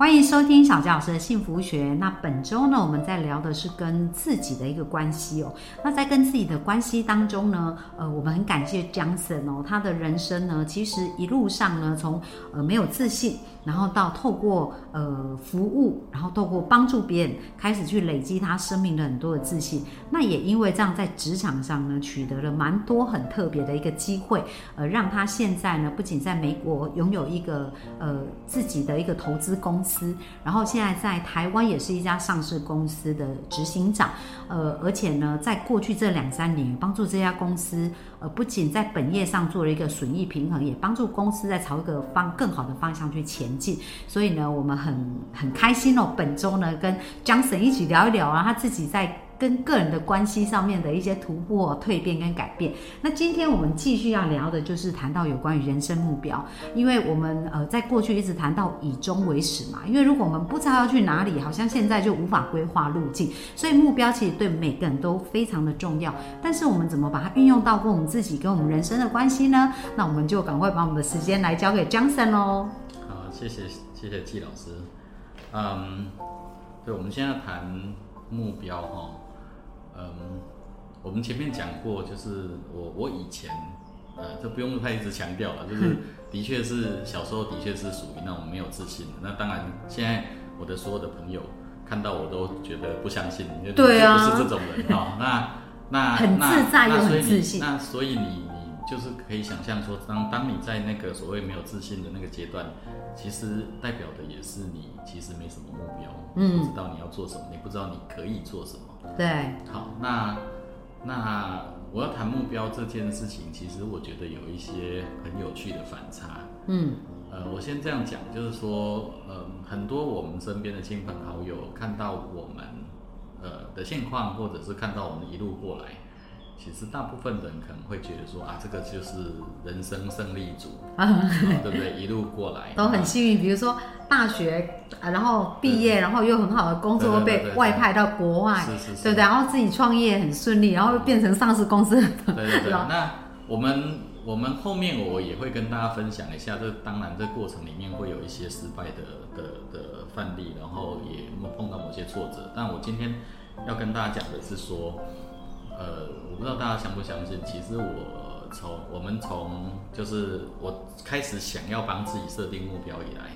欢迎收听小佳老师的幸福学。那本周呢，我们在聊的是跟自己的一个关系哦。那在跟自己的关系当中呢，呃，我们很感谢 Johnson 哦，他的人生呢，其实一路上呢，从呃没有自信，然后到透过呃服务，然后透过帮助别人，开始去累积他生命的很多的自信。那也因为这样，在职场上呢，取得了蛮多很特别的一个机会，呃，让他现在呢，不仅在美国拥有一个呃自己的一个投资公司。司，然后现在在台湾也是一家上市公司的执行长，呃，而且呢，在过去这两三年，帮助这家公司，呃，不仅在本业上做了一个损益平衡，也帮助公司在朝一个方更好的方向去前进。所以呢，我们很很开心哦，本周呢，跟江省一起聊一聊啊，他自己在。跟个人的关系上面的一些突破、蜕变跟改变。那今天我们继续要聊的就是谈到有关于人生目标，因为我们呃在过去一直谈到以终为始嘛。因为如果我们不知道要去哪里，好像现在就无法规划路径。所以目标其实对每个人都非常的重要。但是我们怎么把它运用到跟我们自己、跟我们人生的关系呢？那我们就赶快把我们的时间来交给 Johnson 喽。好，谢谢谢谢季老师。嗯，对，我们现在谈目标哈。嗯，我们前面讲过，就是我我以前，呃，这不用太一直强调了，就是的确是小时候的确是属于那种没有自信的。那当然，现在我的所有的朋友看到我都觉得不相信，对啊，不是这种人哈。那 那很自在又很自信。那所以你你就是可以想象说，当当你在那个所谓没有自信的那个阶段，其实代表的也是你其实没什么目标，嗯，不知道你要做什么，你不知道你可以做什么。对，好，那那我要谈目标这件事情，其实我觉得有一些很有趣的反差。嗯，呃，我先这样讲，就是说，呃，很多我们身边的亲朋好友看到我们呃的现况，或者是看到我们一路过来。其实大部分人可能会觉得说啊，这个就是人生胜利组，对不对？一路过来都很幸运，比如说大学啊，然后毕业，然后又很好的工作，被外派到国外，对不对？然后自己创业很顺利，然后又变成上市公司。对对对。那我们我们后面我也会跟大家分享一下，这当然这过程里面会有一些失败的的的范例，然后也碰到某些挫折。但我今天要跟大家讲的是说。呃，我不知道大家相不相信，其实我从我们从就是我开始想要帮自己设定目标以来，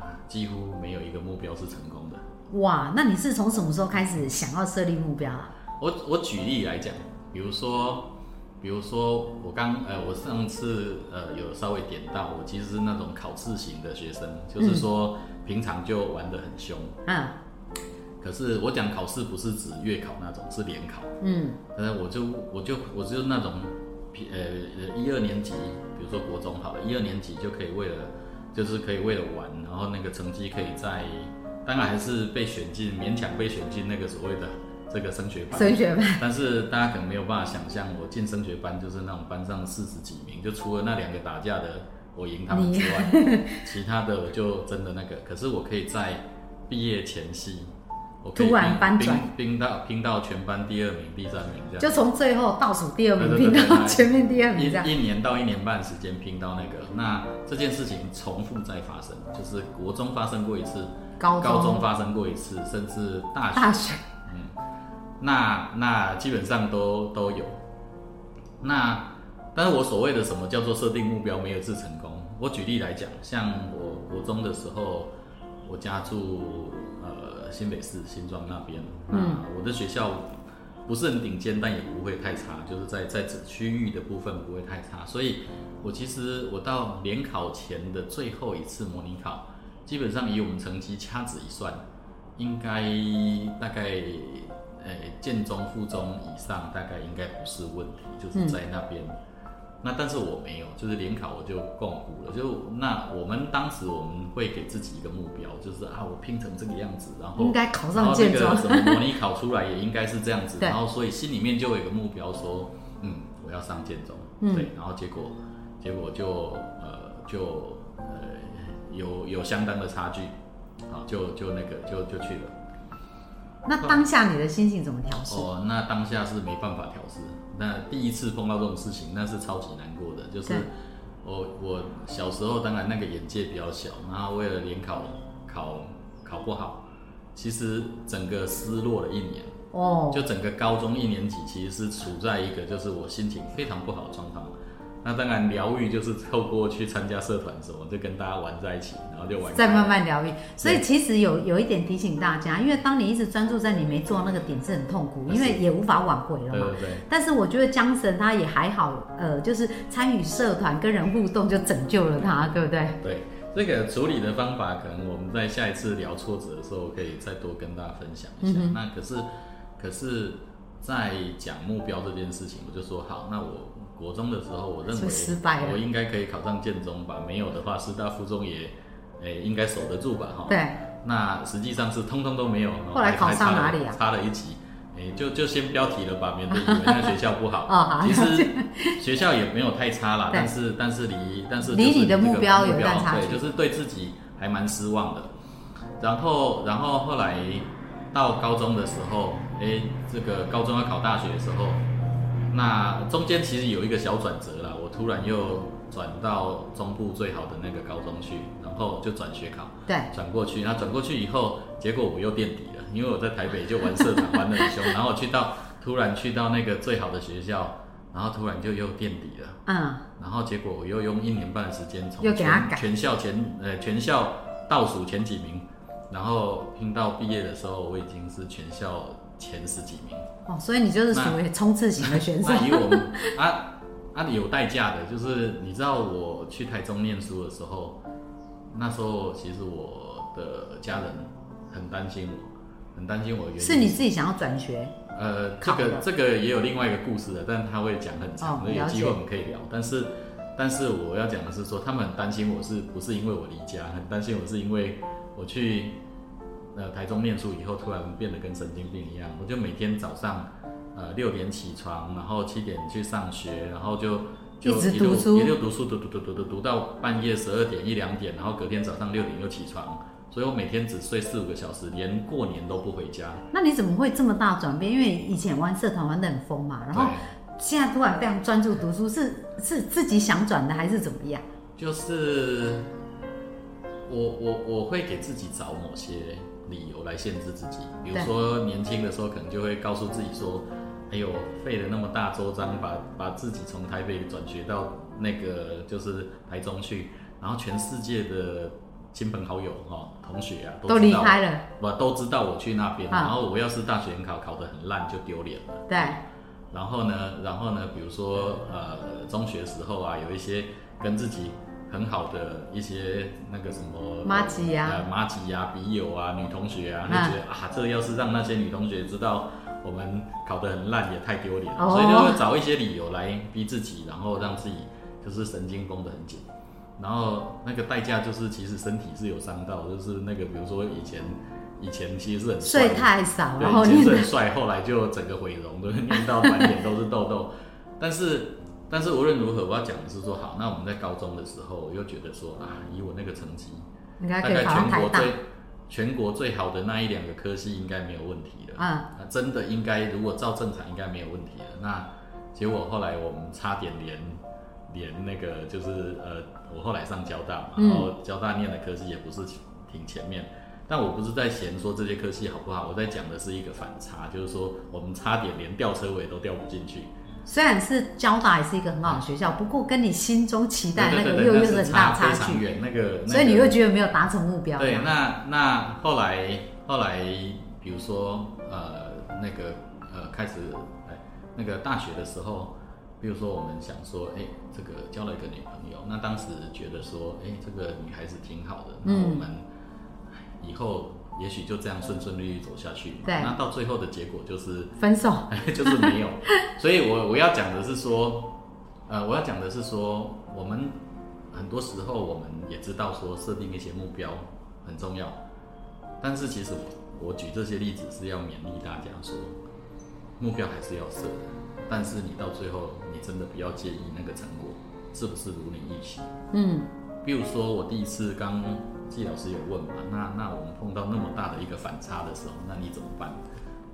啊，几乎没有一个目标是成功的。哇，那你是从什么时候开始想要设立目标啊？我我举例来讲，比如说，比如说我刚呃，我上次呃有稍微点到，我其实是那种考试型的学生，就是说平常就玩得很凶。嗯。可是我讲考试不是指月考那种，是联考。嗯，呃，我就我就我就那种，呃呃一二年级，比如说国中好了，一二年级就可以为了，就是可以为了玩，然后那个成绩可以在，当然还是被选进，勉强被选进那个所谓的这个升学班。升学班。但是大家可能没有办法想象，我进升学班就是那种班上四十几名，就除了那两个打架的我赢他们之外，其他的我就真的那个。可是我可以在毕业前夕。突然翻转，拼到拼到全班第二名、第三名这样，就从最后倒数第二名拼到前面第二名这样。一年到一年半时间拼到那个，那这件事情重复再发生，就是国中发生过一次，高高中发生过一次，甚至大学。大学，嗯，那那基本上都都有。那但是我所谓的什么叫做设定目标没有一次成功？我举例来讲，像我国中的时候，我家住呃。新北市新庄那边，嗯，我的学校不是很顶尖，但也不会太差，就是在在这区域的部分不会太差。所以，我其实我到联考前的最后一次模拟考，基本上以我们成绩掐指一算，应该大概，呃，建中、附中以上，大概应该不是问题，就是在那边。那但是我没有，就是联考我就共估了。就那我们当时我们会给自己一个目标，就是啊，我拼成这个样子，然后应该考上建中，什么模拟考出来也应该是这样子。然后所以心里面就有一个目标，说嗯，我要上建中。对，然后结果结果就呃就呃有有相当的差距，好就就那个就就去了。那当下你的心情怎么调试？哦，那当下是没办法调试。那第一次碰到这种事情，那是超级难过的。就是我我小时候当然那个眼界比较小，然后为了联考考考不好，其实整个失落了一年。哦，就整个高中一年级其实是处在一个就是我心情非常不好的状况。那当然疗愈就是透过去参加社团什么，就跟大家玩在一起，然后就玩再。慢慢疗愈。所以其实有有一点提醒大家，因为当你一直专注在你没做那个点是很痛苦，因为也无法挽回了嘛。对对对。但是我觉得江神他也还好，呃，就是参与社团跟人互动就拯救了他，对不对？对这个处理的方法，可能我们在下一次聊挫折的时候，可以再多跟大家分享一下。嗯那可是，可是，在讲目标这件事情，我就说好，那我国中的时候，我认是为我应该可以考上建中吧？没有的话，师大附中也，诶、应该守得住吧？哈。对，那实际上是通通都没有。后来考上哪里啊差了一级。诶、就就先标题了吧，免得以为那个学校不好。哦好其实学校也没有太差啦，但是但是离但是离你的目标有段差距对，就是对自己还蛮失望的。然后然后后来到高中的时候，诶、这个高中要考大学的时候，那中间其实有一个小转折啦，我突然又转到中部最好的那个高中去，然后就转学考。对，转过去，那转过去以后，结果我又垫底了，因为我在台北就玩社团玩得很凶，然后去到突然去到那个最好的学校，然后突然就又垫底了，嗯，然后结果我又用一年半的时间从全全校前呃全校倒数前几名，然后拼到毕业的时候，我已经是全校前十几名。哦，所以你就是属于冲刺型的选手那。以我们 啊啊有代价的，就是你知道我去台中念书的时候，那时候其实我的家人很担心我，很担心我的原因是你自己想要转学，呃，这个这个也有另外一个故事的，但他会讲很长，有机会我们可以聊。但是但是我要讲的是说，他们很担心我是不是因为我离家，很担心我是因为我去呃台中念书以后，突然变得跟神经病一样，我就每天早上呃六点起床，然后七点去上学，然后就就一直路读书一路读书读读读读读读到半夜十二点一两点，然后隔天早上六点又起床，所以我每天只睡四五个小时，连过年都不回家。那你怎么会这么大转变？因为以前玩社团玩的很疯嘛，然后现在突然非常专注读书，是是自己想转的还是怎么样？就是我我我会给自己找某些理由来限制自己，比如说年轻的时候可能就会告诉自己说，哎呦费了那么大周章把把自己从台北转学到那个就是台中去，然后全世界的亲朋好友哈、同学啊都知道离开了，我都知道我去那边，啊然后我要是大学联考考得很烂就丢脸了。对，然后呢，然后呢，比如说呃，中学时候啊，有一些跟自己很好的一些那个什么马吉啊呃，马吉呀，笔友啊，女同学啊，啊就觉得啊，这要是让那些女同学知道我们考得很烂，也太丢脸了，哦所以就会找一些理由来逼自己，然后让自己就是神经绷得很紧。然后那个代价就是，其实身体是有伤到，就是那个比如说以前以前其实是很帅睡的太少，对，然后以前你是很帅，后来就整个毁容，都念到满脸都是痘痘。但是，但是无论如何，我要讲的是说，好，那我们在高中的时候，我又觉得说啊，以我那个成绩，应该可以大概考上台大，全国最全国最好的那一两个科系应该没有问题了。嗯，啊，真的应该，如果照正常，应该没有问题了。那结果后来我们差点连连那个就是呃，我后来上交大嘛，嗯然后交大念的科系也不是挺前面，但我不是在嫌说这些科系好不好，我在讲的是一个反差，就是说我们差点连吊车尾都吊不进去。虽然是交大也是一个很好的学校，不过跟你心中期待那个又又是很大差距，远，那个，那所以你个会觉得没有达成目标。对，那那后来后来，比如说呃那个呃开始哎那个大学的时候，比如说我们想说，哎，这个交了一个女朋友，那当时觉得说，哎，这个女孩子挺好的，那嗯我们以后也许就这样顺顺利利走下去。对那到最后的结果就是分手，就是没有。所以我我要讲的是说，呃，我要讲的是说，我们很多时候我们也知道说设定一些目标很重要，但是其实我我举这些例子是要勉励大家说，目标还是要设的，但是你到最后你真的不要介意那个成果是不是如你预期。嗯，比如说我第一次刚季老师有问嘛，那那我们碰到那么大的一个反差的时候，那你怎么办？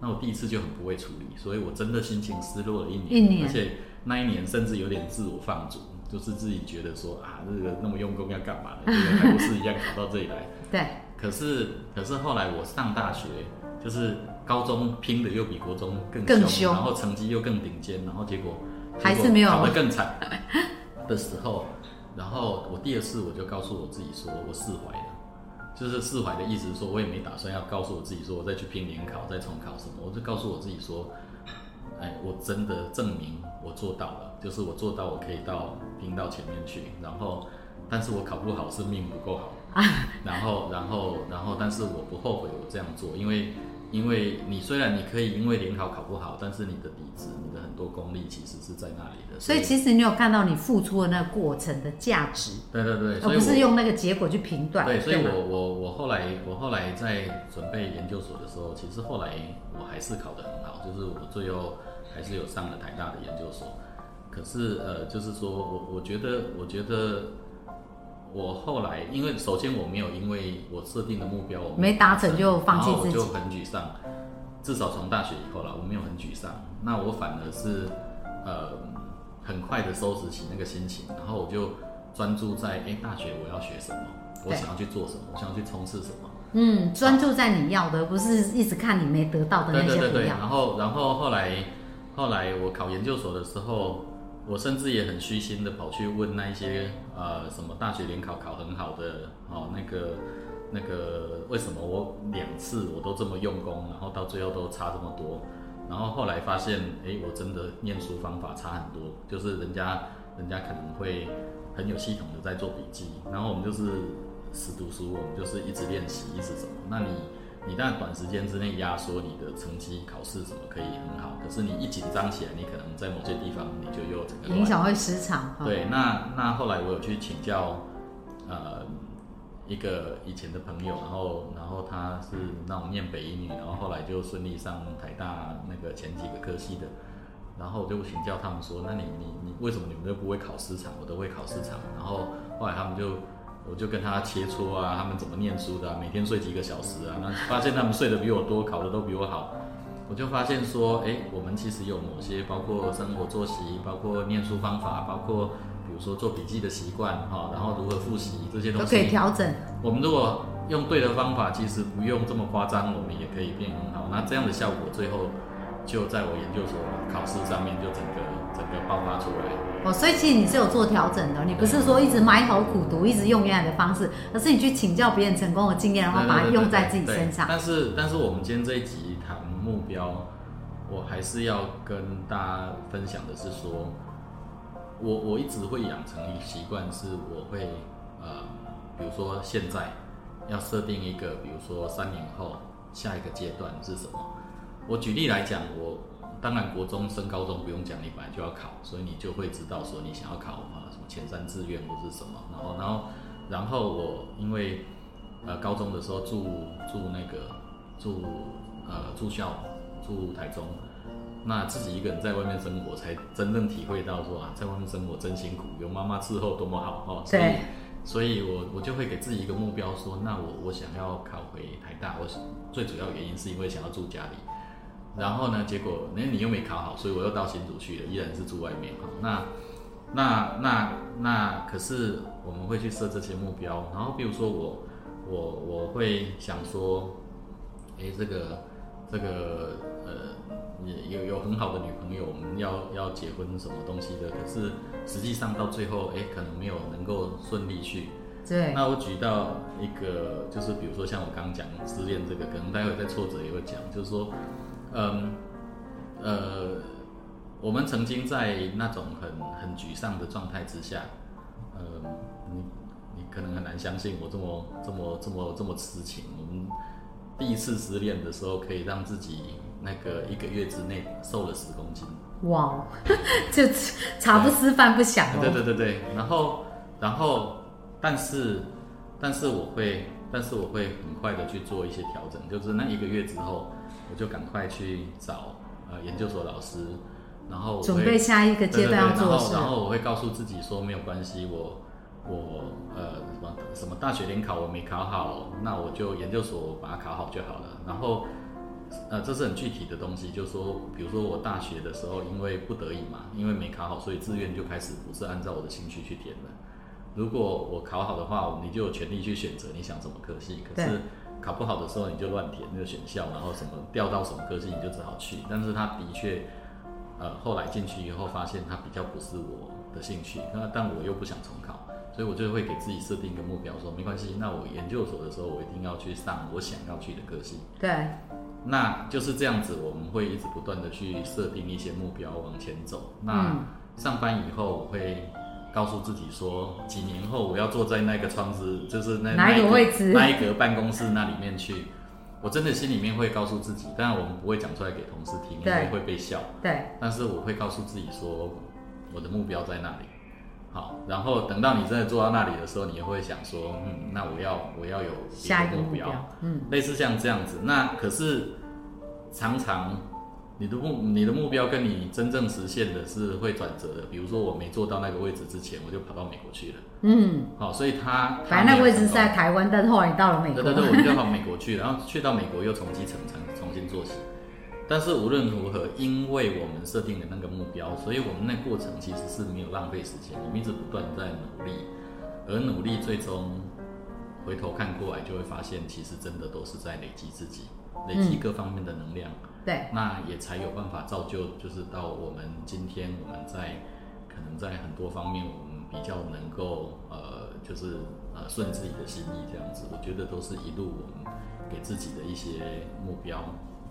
那我第一次就很不会处理，所以我真的心情失落了一年，一年而且那一年甚至有点自我放逐，就是自己觉得说啊，这个那么用功要干嘛呢？这个还不是一样考到这里来。对，可是可是后来我上大学，就是高中拼的又比国中更更凶然后成绩又更顶尖，然后结果还是没有考得更惨 的时候，然后我第二次我就告诉我自己说，我释怀了。就是释怀的意思是说，我也没打算要告诉我自己说，我再去拼联考，再重考什么，我就告诉我自己说，哎，我真的证明我做到了，就是我做到我可以到拼到前面去，然后，但是我考不好是命不够好，然后，然后，然后，但是我不后悔我这样做，因为，因为你虽然你可以因为联考考不好，但是你的底子，你的很多功力其实是在那里的，所以其实你有看到你付出的那个过程的价值，对对对，而不是用那个结果去评断。对，所以我我我后来我后来在准备研究所的时候，其实后来我还是考得很好，就是我最后还是有上了台大的研究所。可是呃，就是说我我觉得我觉得我后来，因为首先我没有因为我设定的目标我没达成就放弃自己然后我就很沮丧。至少从大学以后啦，我没有很沮丧。那我反而是呃很快的收拾起那个心情，然后我就专注在哎、诶大学我要学什么，我想要去做什么，我想要去冲刺什么。嗯，专注在你要的，不是一直看你没得到的那对对对对，些。然后然后后来后来我考研究所的时候，我甚至也很虚心的跑去问那一些呃什么大学联考考很好的哦那个那个为什么我两次我都这么用功，然后到最后都差这么多，然后后来发现哎我真的念书方法差很多，就是人家人家可能会很有系统的在做笔记，然后我们就是死读书，我们就是一直练习，一直什么，那你。你当然短时间之内压缩你的成绩、考试什么可以很好，可是你一紧张起来，你可能在某些地方你就又整个影响会失常。对，那那后来我有去请教，呃，一个以前的朋友，然后然后他是那种念北一女，然后后来就顺利上台大那个前几个科系的，然后我就请教他们说，那你你你为什么你们都不会考市场，我都会考市场？然后后来他们就。我就跟他切磋啊，他们怎么念书的啊、每天睡几个小时啊？那发现他们睡得比我多，考得都比我好。我就发现说，哎，我们其实有某些包括生活作息，包括念书方法，包括比如说做笔记的习惯哈，然后如何复习这些东西都可以，调整。我们如果用对的方法，其实不用这么夸张，我们也可以变很好。那这样的效果，最后就在我研究所考试上面就整个爆发出来。哦，所以其实你是有做调整的，你不是说一直埋头苦读，一直用原来的方式，而是你去请教别人成功的经验，然后把它用在自己身上。但是，但是我们今天这一集谈目标，我还是要跟大家分享的是说，我我一直会养成一个习惯，是我会呃，比如说现在要设定一个，比如说三年后下一个阶段是什么。我举例来讲，我当然国中升高中不用讲，你本来就要考，所以你就会知道说你想要考啊什么前三志愿或是什么，然后然后然后我因为呃高中的时候住住那个住呃住校住台中，那自己一个人在外面生活，才真正体会到说啊，在外面生活真辛苦，有妈妈伺候多么好哦。所以，所以我我就会给自己一个目标说，那我我想要考回台大，我最主要原因是因为想要住家里。然后呢，结果那你又没考好，所以我又到新竹去了，依然是住外面哈。那那那那，可是我们会去设这些目标，然后比如说我我我会想说，哎，这个这个呃，也有有很好的女朋友，我们要要结婚什么东西的，可是实际上到最后，诶，可能没有能够顺利去。对，那我举到一个，就是比如说像我刚刚讲失恋这个，可能待会在挫折也会讲，就是说，嗯，呃，我们曾经在那种很很沮丧的状态之下，嗯，你你可能很难相信我这么这么这么这么痴情。我们第一次失恋的时候，可以让自己那个一个月之内瘦了十公斤。哇哦，就茶不思饭不想对哦。对对对，然后然后但是但是我会但是我会很快的去做一些调整，就是那一个月之后，我就赶快去找呃研究所老师，然后准备下一个阶段要做的事对对对然后然后我会告诉自己说没有关系，我我呃什么什么大学联考我没考好，那我就研究所把它考好就好了。然后，呃，这是很具体的东西，就是说，比如说我大学的时候，因为不得已嘛，因为没考好，所以志愿就开始不是按照我的兴趣去填了。如果我考好的话，你就有权利去选择你想什么科系。可是考不好的时候，你就乱填那个选校，然后什么调到什么科系，你就只好去。但是他的确，呃，后来进去以后发现他比较不是我的兴趣，那但我又不想重考。所以我就会给自己设定一个目标，说没关系，那我研究所的时候，我一定要去上我想要去的科系。对，那就是这样子，我们会一直不断的去设定一些目标往前走。那上班以后，我会告诉自己说，几年后我要坐在那个窗子，就是那哪一个位置，那一格办公室那里面去。我真的心里面会告诉自己，当然我们不会讲出来给同事听，因为会被笑。对，但是我会告诉自己说，我的目标在那里。好，然后等到你真的坐到那里的时候，你也会想说，嗯，那我要我要有下一个目标，嗯，类似像这样子。那可是常常你的目你的目标跟你真正实现的是会转折的。比如说我没做到那个位置之前，我就跑到美国去了，嗯，好，所以他反正那个位置是在台湾，但是后来你到了美国，对对对，我就跑美国去，然后去到美国又从基层重重新做起。但是无论如何，因为我们设定的那个目标，所以我们那过程其实是没有浪费时间，我们一直不断在努力，而努力最终回头看过来，就会发现其实真的都是在累积自己，累积各方面的能量。对，那也才有办法造就，就是到我们今天，我们在可能在很多方面，我们比较能够呃，就是呃顺自己的心意这样子。我觉得都是一路我们给自己的一些目标。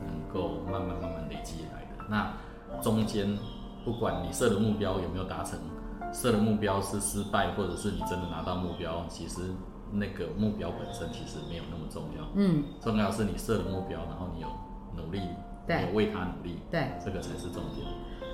能够慢慢慢慢累积来的。那中间，不管你设的目标有没有达成，设的目标是失败，或者是你真的拿到目标，其实那个目标本身其实没有那么重要。嗯，重要是你设的目标，然后你有努力，有为他努力，对，这个才是重点。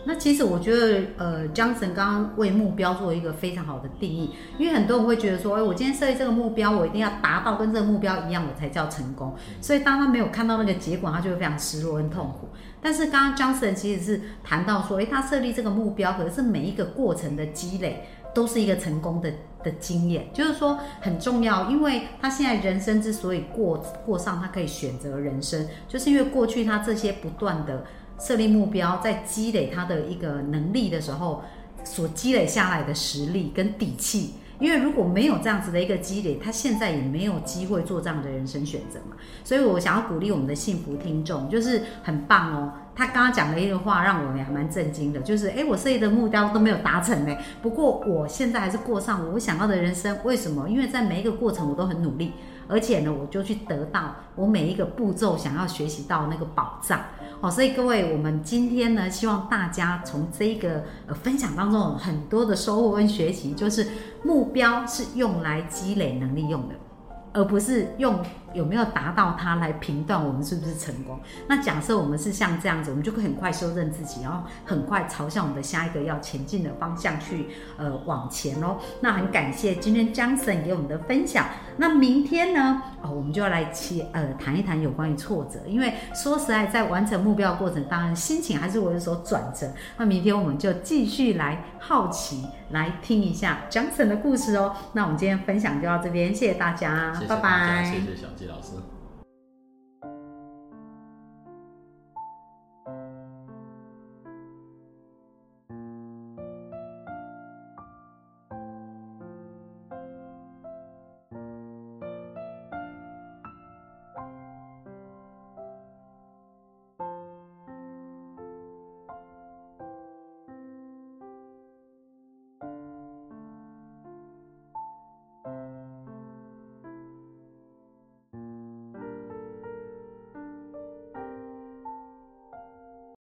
那其实我觉得，呃，江神刚刚为目标做一个非常好的定义，因为很多人会觉得说，哎，我今天设立这个目标，我一定要达到跟这个目标一样，我才叫成功。所以当他没有看到那个结果，他就会非常失落跟痛苦。但是刚刚江神其实是谈到说，哎，他设立这个目标，可是每一个过程的积累都是一个成功的的经验，就是说很重要，因为他现在人生之所以过过上，他可以选择人生，就是因为过去他这些不断的。设立目标，在积累他的一个能力的时候，所积累下来的实力跟底气。因为如果没有这样子的一个积累，他现在也没有机会做这样的人生选择嘛。所以我想要鼓励我们的幸福听众，就是很棒哦。他刚刚讲了一个话，让我也蛮震惊的，就是诶，我设立的目标都没有达成呢。不过我现在还是过上我想要的人生。为什么？因为在每一个过程我都很努力，而且呢，我就去得到我每一个步骤想要学习到那个宝藏。好，所以各位，我们今天呢，希望大家从这个呃分享当中有很多的收获跟学习，就是目标是用来积累能力用的。而不是用有没有达到它来评断我们是不是成功。那假设我们是像这样子，我们就会很快修正自己，然后很快朝向我们的下一个要前进的方向去呃往前哦。那很感谢今天江森给我们的分享。那明天呢？哦，我们就要来切呃谈一谈有关于挫折，因为说实在，在完成目标的过程，当然心情还是会有所转折。那明天我们就继续来好奇来听一下江森的故事哦。那我们今天分享就到这边，谢谢大家。拜拜，谢谢小老师。